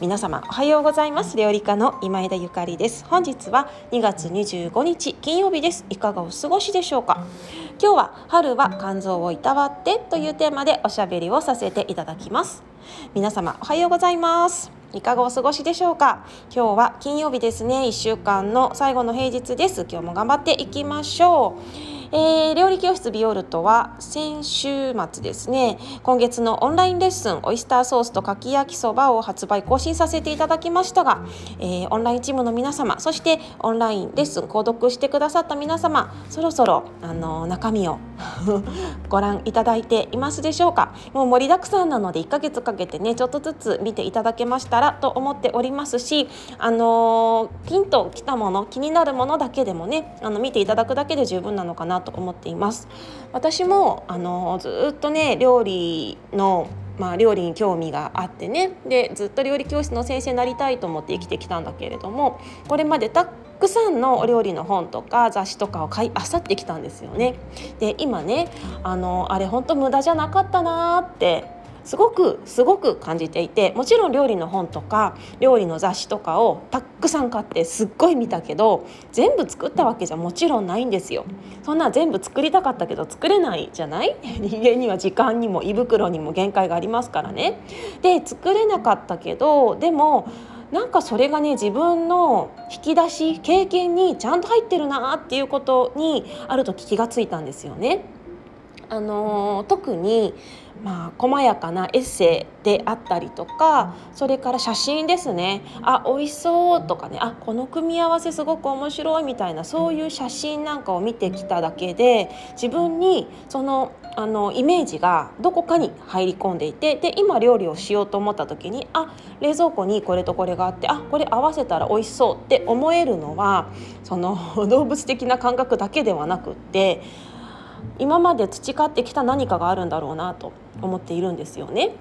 皆様おはようございます。料理家の今枝ゆかりです。本日は2月25日金曜日です。いかがお過ごしでしょうか？今日は春は肝臓をいたわってというテーマでおしゃべりをさせていただきます。皆様おはようございます。いかがお過ごしでしょうか？今日は金曜日ですね。1週間の最後の平日です。今日も頑張っていきましょう。えー、料理教室ビオルトは先週末ですね今月のオンラインレッスンオイスターソースとかき焼きそばを発売更新させていただきましたが、えー、オンラインチームの皆様そしてオンラインレッスン購読してくださった皆様そろそろあの中身を ご覧いただいていますでしょうか。もう盛りだくさんなので1ヶ月かけてねちょっとずつ見ていただけましたらと思っておりますしあのピンときたもの気になるものだけでもねあの見ていただくだけで十分なのかなと思っています私もあのずっとね料理のまあ、料理に興味があってねでずっと料理教室の先生になりたいと思って生きてきたんだけれどもこれまでたくさんのお料理の本とか雑誌とかを買い漁ってきたんですよね。で今ねあのあれ本当無駄じゃなかったなってすごくすごく感じていてもちろん料理の本とか料理の雑誌とかをたくさん買ってすっごい見たけど全部作ったわけじゃもちろんないんですよ。そんな全部作りたかったけど作れないじゃない？人間には時間にも胃袋にも限界がありますからね。で作れなかったけどでもなんかそれがね自分の引き出し経験にちゃんと入ってるなっていうことにある時気がついたんですよね。あの、特にまあ、細やかなエッセイであったりとかそれから写真ですね。あ美味しそうとかね。あこの組み合わせすごく面白いみたいなそういう写真なんかを見てきただけで自分にそのあのイメージがどこかに入り込んでいてで今料理をしようと思った時にあ冷蔵庫にこれとこれがあってあこれ合わせたら美味しそうって思えるのはその動物的な感覚だけではなくって今まで培ってきた何かがあるんだろうなと思っているんですよね。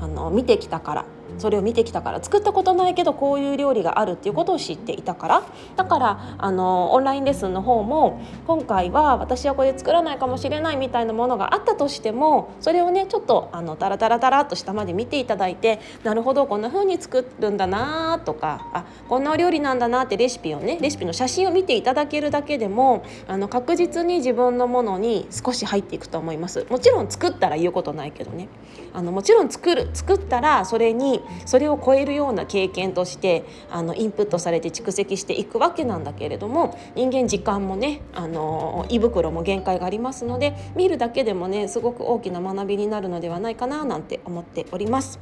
あの見てきたからそれを見てきたから作ったことないけどこういう料理があるっていうことを知っていたから。だからあのオンラインレッスンの方も今回は私はこれ作らないかもしれないみたいなものがあったとしてもそれをねちょっとあのタラタラタラっと下まで見ていただいてなるほどこんな風に作るんだなとかあこんなお料理なんだなってレシピをねレシピの写真を見ていただけるだけでもあの確実に自分のものに少し入っていくと思います。もちろん作ったら言うことないけどね。あのもちろん作る作ったらそれにそれを超えるような経験としてあのインプットされて蓄積していくわけなんだけれども人間時間もねあの胃袋も限界がありますので見るだけでもねすごく大きな学びになるのではないかななんて思っております。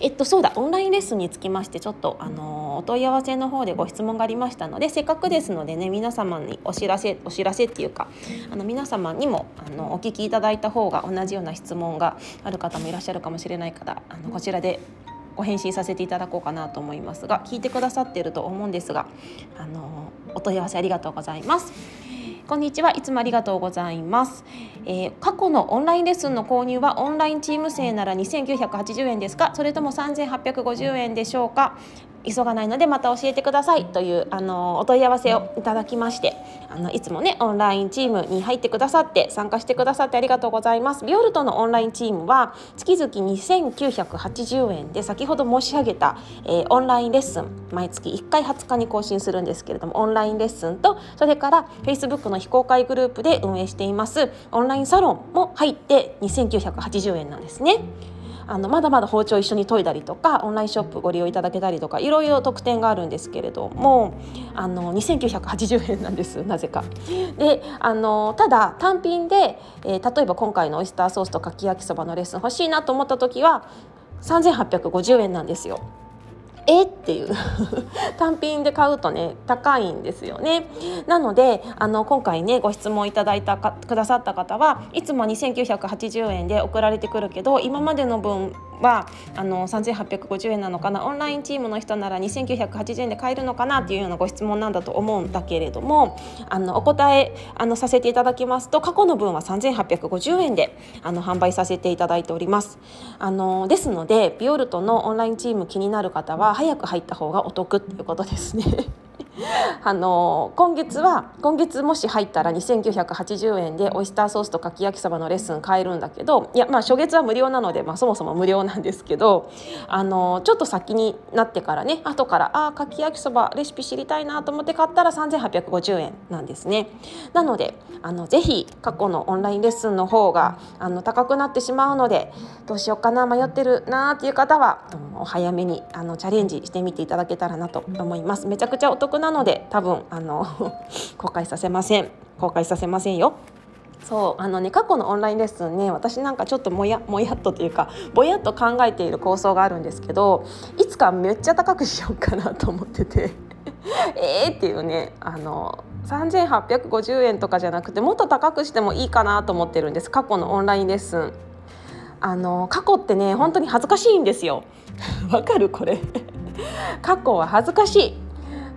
えっとそうだオンラインレッスンにつきましてちょっとあのお問い合わせの方でご質問がありましたのでせっかくですのでね皆様にお知らせお知らせっていうかあの皆様にもあのお聞きいただいた方が同じような質問がある方もいらっしゃるかもしれないからあのこちらでご返信させていただこうかなと思いますが聞いてくださっていると思うんですがあのお問い合わせありがとうございます。こんにちは。いつもありがとうございます、えー、過去のオンラインレッスンの購入はオンラインチーム生なら2980円ですか？それとも3850円でしょうか？急がないのでまた教えてくださいというあのお問い合わせをいただきましてあのいつもねオンラインチームに入ってくださって参加してくださってありがとうございますビオルトのオンラインチームは月々2980円で先ほど申し上げた、えー、オンラインレッスン毎月1回20日に更新するんですけれどもオンラインレッスンとそれから Facebook の非公開グループで運営していますオンラインサロンも入って2980円なんですね。あのまだまだ包丁一緒に研いだりとかオンラインショップご利用いただけたりとかいろいろ特典があるんですけれどもあの2980円なんです なぜか。であのただ単品で、えー、例えば今回のオイスターソースとかき焼きそばのレッスン欲しいなと思った時は3850円なんですよ。え？っていう。単品で買うとね高いんですよね。なのであの今回ねご質問いただいたかくださった方はいつも2980円で送られてくるけど今までの分はあの3850円なのかな？オンラインチームの人なら2980円で買えるのかなっていうようなご質問なんだと思うんだけれどもあのお答えあのさせていただきますと過去の分は3850円であの販売させていただいております。あのですのでビオルトのオンラインチーム気になる方は早く入った方がお得っていうことですね。あの今月は今月もし入ったら2980円でオイスターソースとかき焼きそばのレッスン買えるんだけどいやまあ初月は無料なので、まあ、そもそも無料なんですけどあのちょっと先になってからね後からあかき焼きそばレシピ知りたいなと思って買ったら3850円なんですね。なのであのぜひ過去のオンラインレッスンの方があの高くなってしまうのでどうしようかな迷ってるなっていう方はお早めにあのチャレンジしてみていただけたらなと思います。めちゃくちゃお得なので多分あの 公開させません公開させませんよ。そうあのね過去のオンラインレッスンね私なんかちょっともやもやっとというかぼやっと考えている構想があるんですけどいつかめっちゃ高くしようかなと思ってて えーっていうねあの3850円とかじゃなくてもっと高くしてもいいかなと思ってるんです過去のオンラインレッスン。あの過去ってね本当に恥ずかしいんですよ。わかるこれ 過去は恥ずかし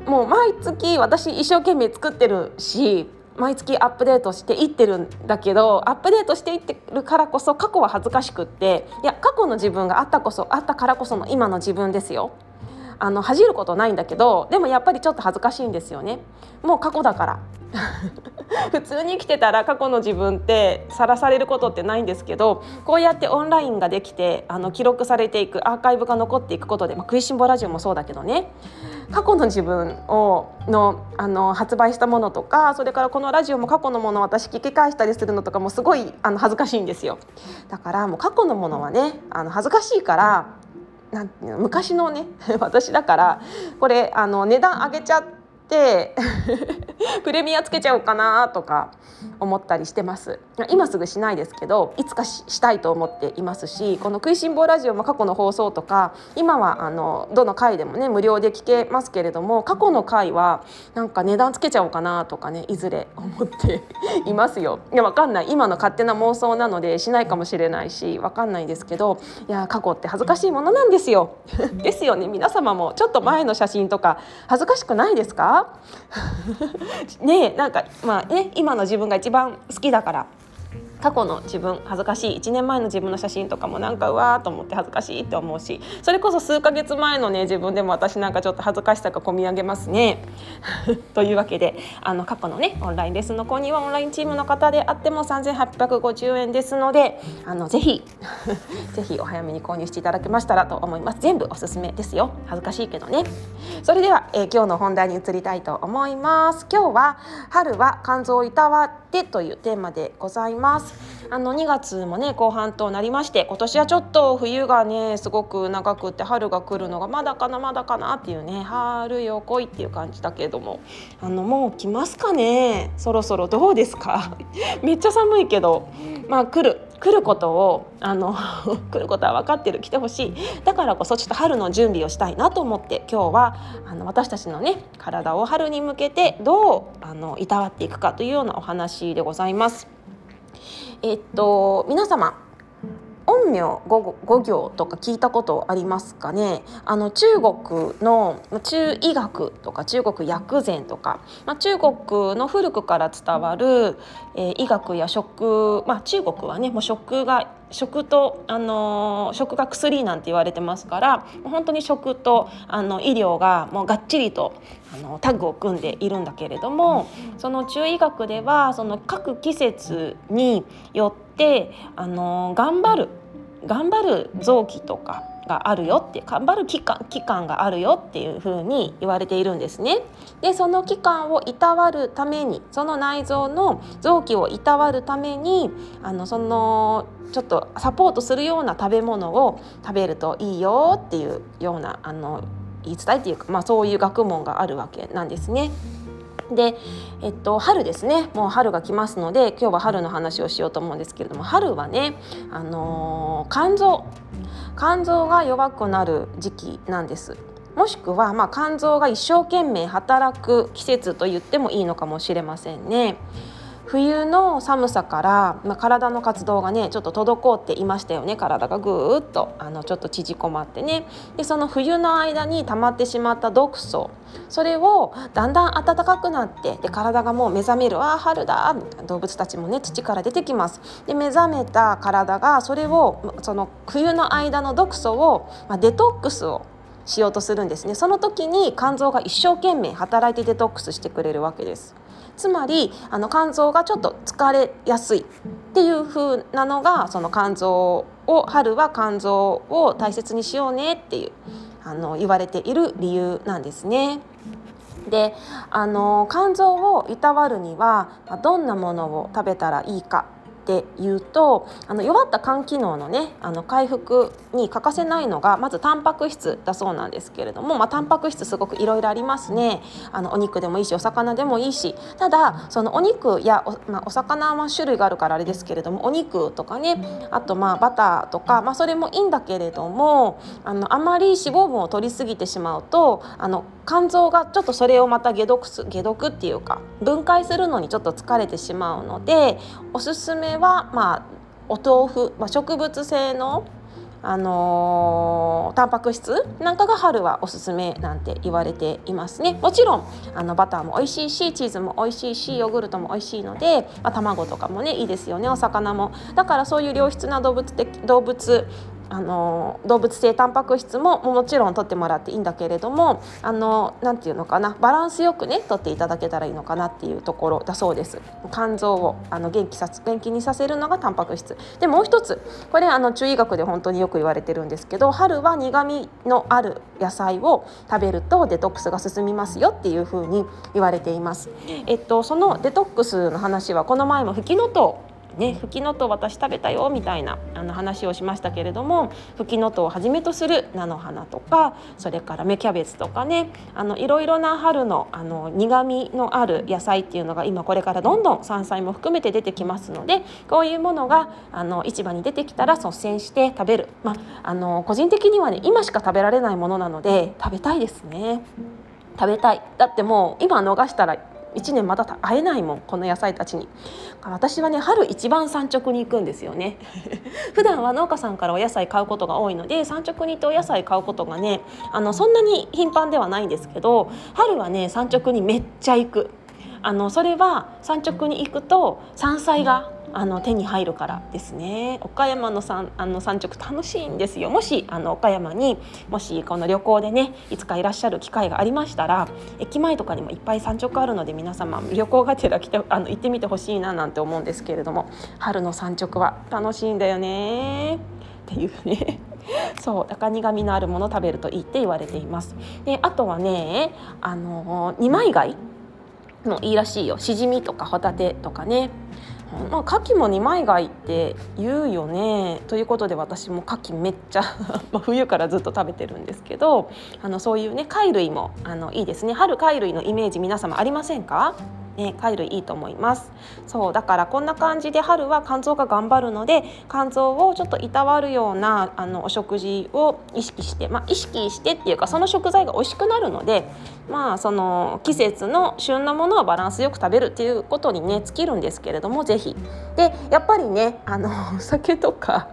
いもう毎月私一生懸命作ってるし毎月アップデートしていってるんだけどアップデートしていってるからこそ過去は恥ずかしくっていや過去の自分があったこそあったからこその今の自分ですよ。あの恥じることないんだけどでもやっぱりちょっと恥ずかしいんですよね。もう過去だから。普通に生きてたら過去の自分ってさらされることってないんですけどこうやってオンラインができてあの記録されていくアーカイブが残っていくことで、まあ、食いしん坊ラジオもそうだけどね。過去の自分をのあの発売したものとかそれからこのラジオも過去のものを私聞き返したりするのとかもすごいあの恥ずかしいんですよ。だからもう過去のものはねあの恥ずかしいからなん昔のね 私だからこれあの値段上げちゃってプ レミアつけちゃおうかなとか思ったりしてます今すぐしないですけどいつかしたいと思っていますしこの「食いしん坊ラジオ」も過去の放送とか今はあのどの回でもね無料で聞けますけれども過去の回はなんか値段つけちゃおうかなとかねいずれ思っていますよ。いやわかんない今の勝手な妄想なのでしないかもしれないしわかんないですけどいや過去って恥ずかしいものなんですよ。ですよね皆様もちょっと前の写真とか恥ずかしくないですか？ねなんかまあね今の自分が一番好きだから。過去の自分恥ずかしい1年前の自分の写真とかもなんかうわーと思って恥ずかしいって思うしそれこそ数ヶ月前のね自分でも私なんかちょっと恥ずかしさがこみ上げますね。というわけであの過去のねオンラインレッスンの購入はオンラインチームの方であっても3850円ですのであのぜひ ぜひお早めに購入していただけましたらと思います。全部おすすめですよ。恥ずかしいけどね。それでは、えー、今日の本題に移りたいと思います。今日は春は肝臓をいたわってというテーマでございます。あの2月もね後半となりまして今年はちょっと冬がねすごく長くって春が来るのがまだかなまだかなっていうね春よ来いっていう感じだけどもあのもう来ますかね？そろそろどうですか？めっちゃ寒いけどまあ来る。来ることをあの 来ることは分かってる来てほしいだからこそちょっと春の準備をしたいなと思って今日はあの私たちのね体を春に向けてどうあのいたわっていくかというようなお話でございます。えっと皆様陰陽五行とか聞いたことありますかね？あの中国の中医学とか中国薬膳とか、まあ、中国の古くから伝わる、えー、医学や食、まあ、中国はねもう食が食と、あの食が薬なんて言われてますから本当に食とあの医療がもうがっちりとあのタッグを組んでいるんだけれどもその中医学ではその各季節によってあの頑張る頑張る臓器とかがあるよって頑張る期間期間があるよっていうふうに言われているんですね。でその期間をいたわるためにその内臓の臓器をいたわるためにあのそのちょっとサポートするような食べ物を食べるといいよっていうようなあの言い伝えっていうか、まあ、そういう学問があるわけなんですね。で、えっと、春ですねもう春が来ますので今日は春の話をしようと思うんですけれども春はね、あのー、肝臓肝臓が弱くなる時期なんです。もしくは、ま、肝臓が一生懸命働く季節と言ってもいいのかもしれませんね。冬の寒さから、まあ、体の活動がねちょっと滞っていましたよね。体がぐーっとあのちょっと縮こまってね。でその冬の間に溜まってしまった毒素それをだんだん暖かくなってで体がもう目覚める「あ春だ」動物たちもね土から出てきます。で目覚めた体がそれをその冬の間の毒素を、まあ、デトックスをしようとするんですね。その時に肝臓が一生懸命働いてデトックスしてくれるわけです。つまりあの肝臓がちょっと疲れやすいっていう風なのがその肝臓を春は肝臓を大切にしようねっていうあの言われている理由なんですね。であの肝臓をいたわるにはどんなものを食べたらいいかっていうとあの弱った肝機能のねあの回復に欠かせないのがまずタンパク質だそうなんですけれども、まあ、タンパク質すごくいろいろありますね。あのお肉でもいいしお魚でもいいし。ただそのお肉やお,、まあ、お魚は種類があるからあれですけれどもお肉とかねあとまあバターとか、まあ、それもいいんだけれどもあのあまり脂肪分を取りすぎてしまうとあの肝臓がちょっとそれをまた解毒す解毒っていうか分解するのにちょっと疲れてしまうのでおすすめはまあお豆腐、まあ、植物性のあのー、タンパク質なんかが春はおすすめなんて言われていますね。もちろんあのバターも美味しいしチーズも美味しいしヨーグルトも美味しいので、まあ、卵とかもねいいですよね。お魚も。だからそういう良質な動物的動物あの動物性タンパク質ももちろん取ってもらっていいんだけれどもあのなていうのかなバランスよくね取っていただけたらいいのかなっていうところだそうです。肝臓をあの元気さ元気にさせるのがタンパク質。でもう一つこれあの中医学で本当によく言われてるんですけど春は苦みのある野菜を食べるとデトックスが進みますよっていうふうに言われています。えっとそのデトックスの話はこの前もフキノトウね、フキノトウ私食べたよみたいなあの話をしましたけれどもフキノトウをはじめとする菜の花とかそれから芽キャベツとかねあのいろいろな春のあの苦みのある野菜っていうのが今これからどんどん山菜も含めて出てきますのでこういうものがあの市場に出てきたら率先して食べる、まあ、の個人的にはね今しか食べられないものなので食べたいですね。食べたい。だってもう今逃したら1年また会えないもんこの野菜たちに。私はね春一番産直に行くんですよね。普段は農家さんからお野菜買うことが多いので産直に行ってお野菜買うことがねあのそんなに頻繁ではないんですけど春はね産直にめっちゃ行く。あのそれは産直に行くと山菜があの手に入るからですね。岡山の産あの産直楽しいんですよ。もしあの岡山にもしこの旅行でねいつかいらっしゃる機会がありましたら駅前とかにもいっぱい産直あるので皆様旅行がてら来てあの行ってみてほしいななんて思うんですけれども春の産直は楽しいんだよね。っていうね。そう高苦みのあるものを食べるといいって言われています。であとはねあの二枚貝もいいらしいよ。しじみとかホタテとかね。まあ、牡蠣も二枚貝って言うよね。ということで私も牡蠣めっちゃ 冬からずっと食べてるんですけどあのそういうね貝類もあのいいですね。春貝類のイメージ皆様ありませんか？ね、貝類いいと思います。そうだからこんな感じで春は肝臓が頑張るので肝臓をちょっといたわるようなあのお食事を意識して、まあ、意識してっていうかその食材が美味しくなるのでまあその季節の旬のものはバランスよく食べるっていうことにね尽きるんですけれども是非でやっぱりねあのお酒とか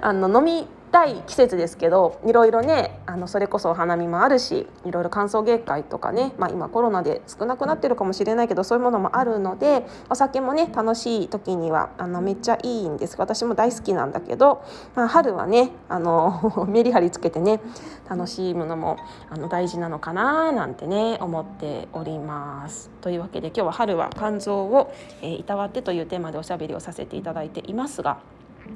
あの飲みたい季節ですけどいろいろねあのそれこそお花見もあるしいろいろ歓送迎会とかね、まあ、今コロナで少なくなってるかもしれないけどそういうものもあるのでお酒もね楽しい時にはあのめっちゃいいんです私も大好きなんだけど、まあ、春はねあの メリハリつけてね楽しいものもあの大事なのかななんてね思っております。というわけで今日は春は肝臓を、えー、いたわってというテーマでおしゃべりをさせていただいていますが。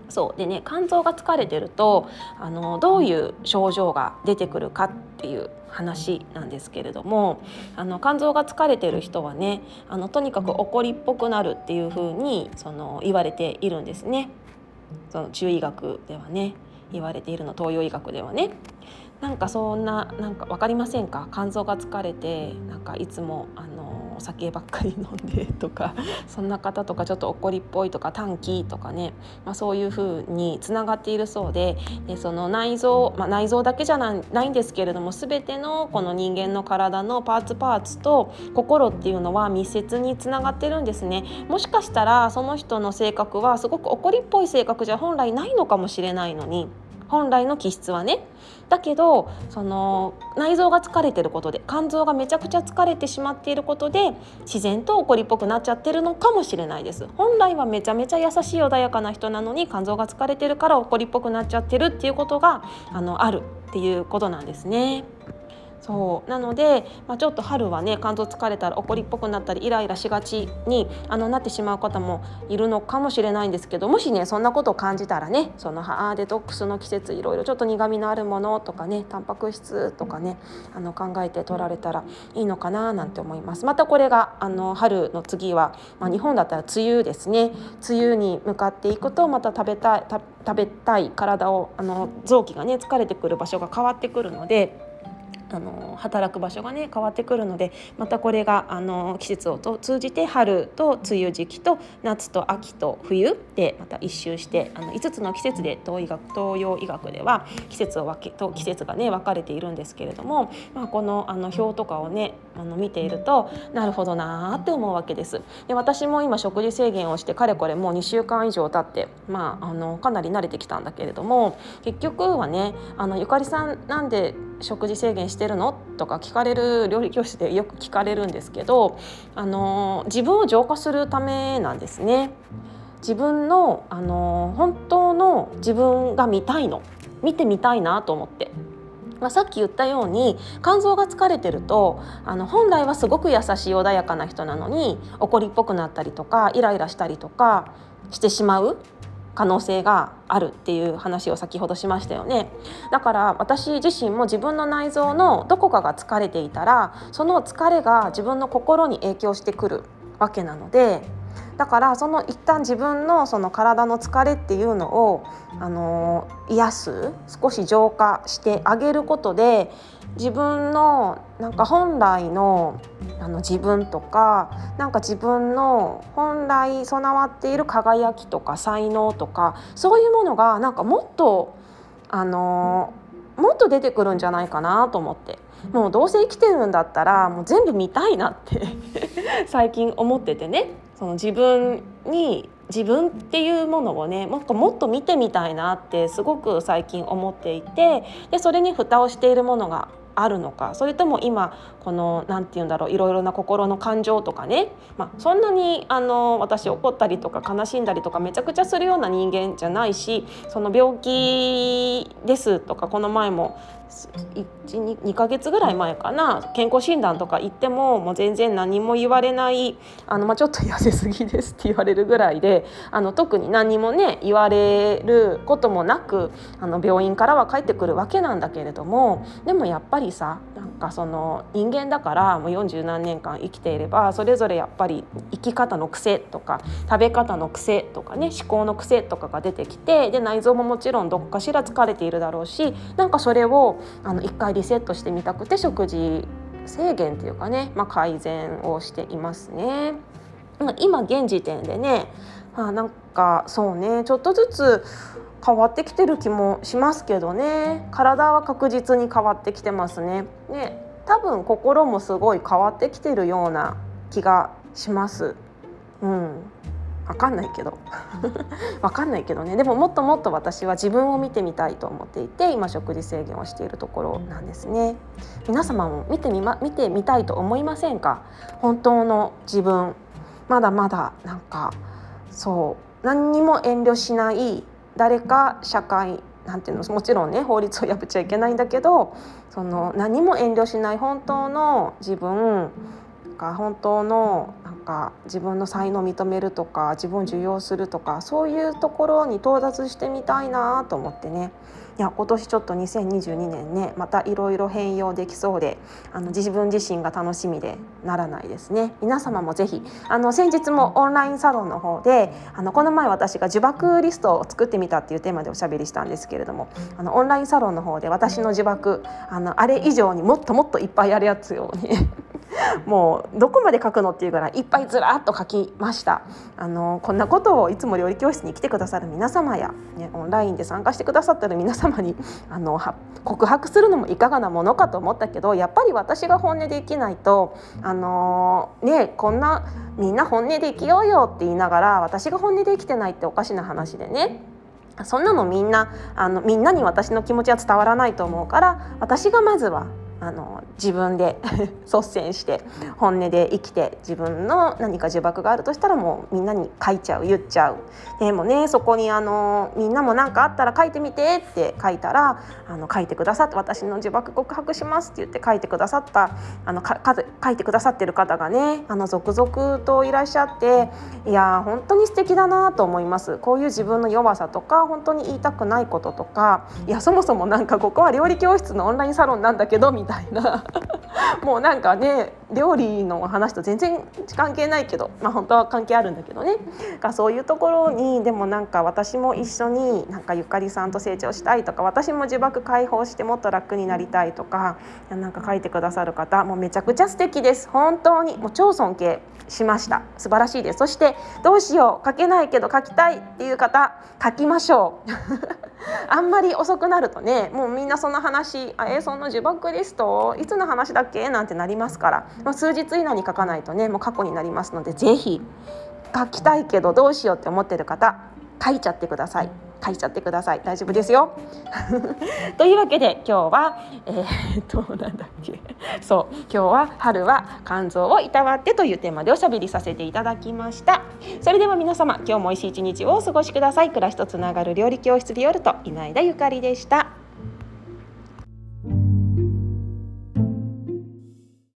そうでね肝臓が疲れてるとあのどういう症状が出てくるかっていう話なんですけれどもあの肝臓が疲れてる人はねあのとにかく怒りっぽくなるっていう風にその言われているんですねその中医学ではね言われているの東洋医学ではね。なんかそんななんか分かりませんか？肝臓が疲れてなんかいつもあのお酒ばっかり飲んでとか そんな方とかちょっと怒りっぽいとか短気とかね、まあ、そういう風につながっているそうででその内臓、まあ、内臓だけじゃないんですけれども全てのこの人間の体のパーツパーツと心っていうのは密接につながってるんですね。もしかしたらその人の性格はすごく怒りっぽい性格じゃ本来ないのかもしれないのに本来の気質はねだけどその内臓が疲れてることで肝臓がめちゃくちゃ疲れてしまっていることで自然と怒りっぽくなっちゃってるのかもしれないです本来はめちゃめちゃ優しい穏やかな人なのに肝臓が疲れてるから怒りっぽくなっちゃってるっていうことがあのあるっていうことなんですね。そうなので、まあ、ちょっと春はね肝臓疲れたら怒りっぽくなったりイライラしがちにあのなってしまう方もいるのかもしれないんですけどもしねそんなことを感じたらねそのあデトックスの季節いろいろちょっと苦みのあるものとかねタンパク質とかねあの考えて取られたらいいのかななんて思います。またこれがあの春の次は、まあ、日本だったら梅雨ですね梅雨に向かっていくとまた食べたい食べたい体をあの臓器がね疲れてくる場所が変わってくるので。あの働く場所がね変わってくるのでまたこれがあの季節をと通じて春と梅雨時期と夏と秋と冬でまた一周してあの5つの季節で東医学東洋医学では季節を分けと季節がね分かれているんですけれども、まあ、このあの表とかをねあの見ているとなるほどなって思うわけです。で私も今食事制限をしてかれこれもう2週間以上経って、まあ、あのかなり慣れてきたんだけれども結局はねあのゆかりさんなんで食事制限してるの？とか聞かれる料理教室でよく聞かれるんですけどあの自分を浄化するためなんですね。自分のあの本当の自分が見たいの見てみたいなと思って。まあ、さっき言ったように肝臓が疲れてるとあの本来はすごく優しい穏やかな人なのに怒りっぽくなったりとかイライラしたりとかしてしまう可能性があるっていう話を先ほどしましたよね。だから私自身も自分の内臓のどこかが疲れていたらその疲れが自分の心に影響してくるわけなのでだからその一旦自分のその体の疲れっていうのをあの癒す少し浄化してあげることで自分のなんか本来のあの自分とかなんか自分の本来備わっている輝きとか才能とかそういうものがなんかもっとあのもっと出てくるんじゃないかなと思って。もうどうせ生きてるんだったらもう全部見たいなって 最近思っててね。その自分に自分っていうものをねもっともっと見てみたいなってすごく最近思っていて。でそれに蓋をしているものがあるのか。それとも今この何て言うんだろういろいろな心の感情とかね、まあ、そんなにあの私怒ったりとか悲しんだりとかめちゃくちゃするような人間じゃないしその病気ですとかこの前も 2, 2ヶ月ぐらい前かな。健康診断とか行ってももう全然何も言われないあの、まあ、ちょっと痩せすぎですって言われるぐらいであの特に何もね言われることもなくあの病院からは帰ってくるわけなんだけれどもでもやっぱりさなんかその人間だからもう40何年間生きていればそれぞれやっぱり生き方の癖とか食べ方の癖とかね思考の癖とかが出てきてで内臓ももちろんどっかしら疲れているだろうしなんかそれをあの一回リセットしてみたくて食事制限っていうかね、まあ、改善をしていますね。今現時点でね、まあ、なんかそうねちょっとずつ変わってきてる気もしますけどね体は確実に変わってきてますね。ね多分心もすごい変わってきてるような気がします。うん、わかんないけど。わかんないけどね。でももっともっと私は自分を見てみたいと思っていて今食事制限をしているところなんですね。皆様も見てみま見てみたいと思いませんか？本当の自分。まだまだなんかそう。何にも遠慮しない誰か社会なんていうのもちろんね法律を破っちゃいけないんだけどその何も遠慮しない本当の自分が本当のか自分の才能を認めるとか自分を受容するとかそういうところに到達してみたいなと思ってね。いや今年ちょっと2022年ねまたいろいろ変容できそうであの自分自身が楽しみでならないですね。皆様もぜひあの先日もオンラインサロンの方であのこの前私が呪縛リストを作ってみたっていうテーマでおしゃべりしたんですけれどもあのオンラインサロンの方で私の呪縛あのあれ以上にもっともっといっぱいやるやつをねもうどこまで書くのっていうぐらいいっぱいずらっと書きました。あのこんなことをいつも料理教室に来てくださる皆様や、ね、オンラインで参加してくださってる皆様にあの告白するのもいかがなものかと思ったけどやっぱり私が本音で生きないとあのねこんなみんな本音で生きようよって言いながら私が本音で生きてないっておかしな話でね。そんなのみんなあのみんなに私の気持ちは伝わらないと思うから私がまずはあの自分で 率先して本音で生きて自分の何か呪縛があるとしたらもうみんなに書いちゃう言っちゃう。でもねそこにあのみんなも何かあったら書いてみてって書いたらあの書いてくださって私の呪縛告白しますって言って書いてくださったあのか書いてくださってる方がねあの続々といらっしゃっていや本当に素敵だなと思います。こういう自分の弱さとか本当に言いたくないこととかいやそもそもなんかここは料理教室のオンラインサロンなんだけどみたいな。たいな。もうなんかね料理の話と全然関係ないけどまあ本当は関係あるんだけどね。がそういうところにでもなんか私も一緒になんかゆかりさんと成長したいとか私も呪縛解放してもっと楽になりたいとかなんか書いてくださる方もうめちゃくちゃ素敵です。本当に。もう超尊敬しました。素晴らしいです。そしてどうしよう。書けないけど書きたいっていう方書きましょう。あんまり遅くなるとねもうみんなその話あえその呪縛リスト？いつの話だっけ？なんてなりますから、まあ、数日以内に書かないとねもう過去になりますので是非書きたいけどどうしようって思ってる方書いちゃってください。書いちゃってください。大丈夫ですよ。というわけで今日はえー、っとなんだっけ。そう。今日は春は肝臓をいたわってというテーマでおしゃべりさせていただきました。それでは皆様今日も美味しい一日をお過ごしください。暮らしとつながる料理教室で夜と今枝ゆかりでした。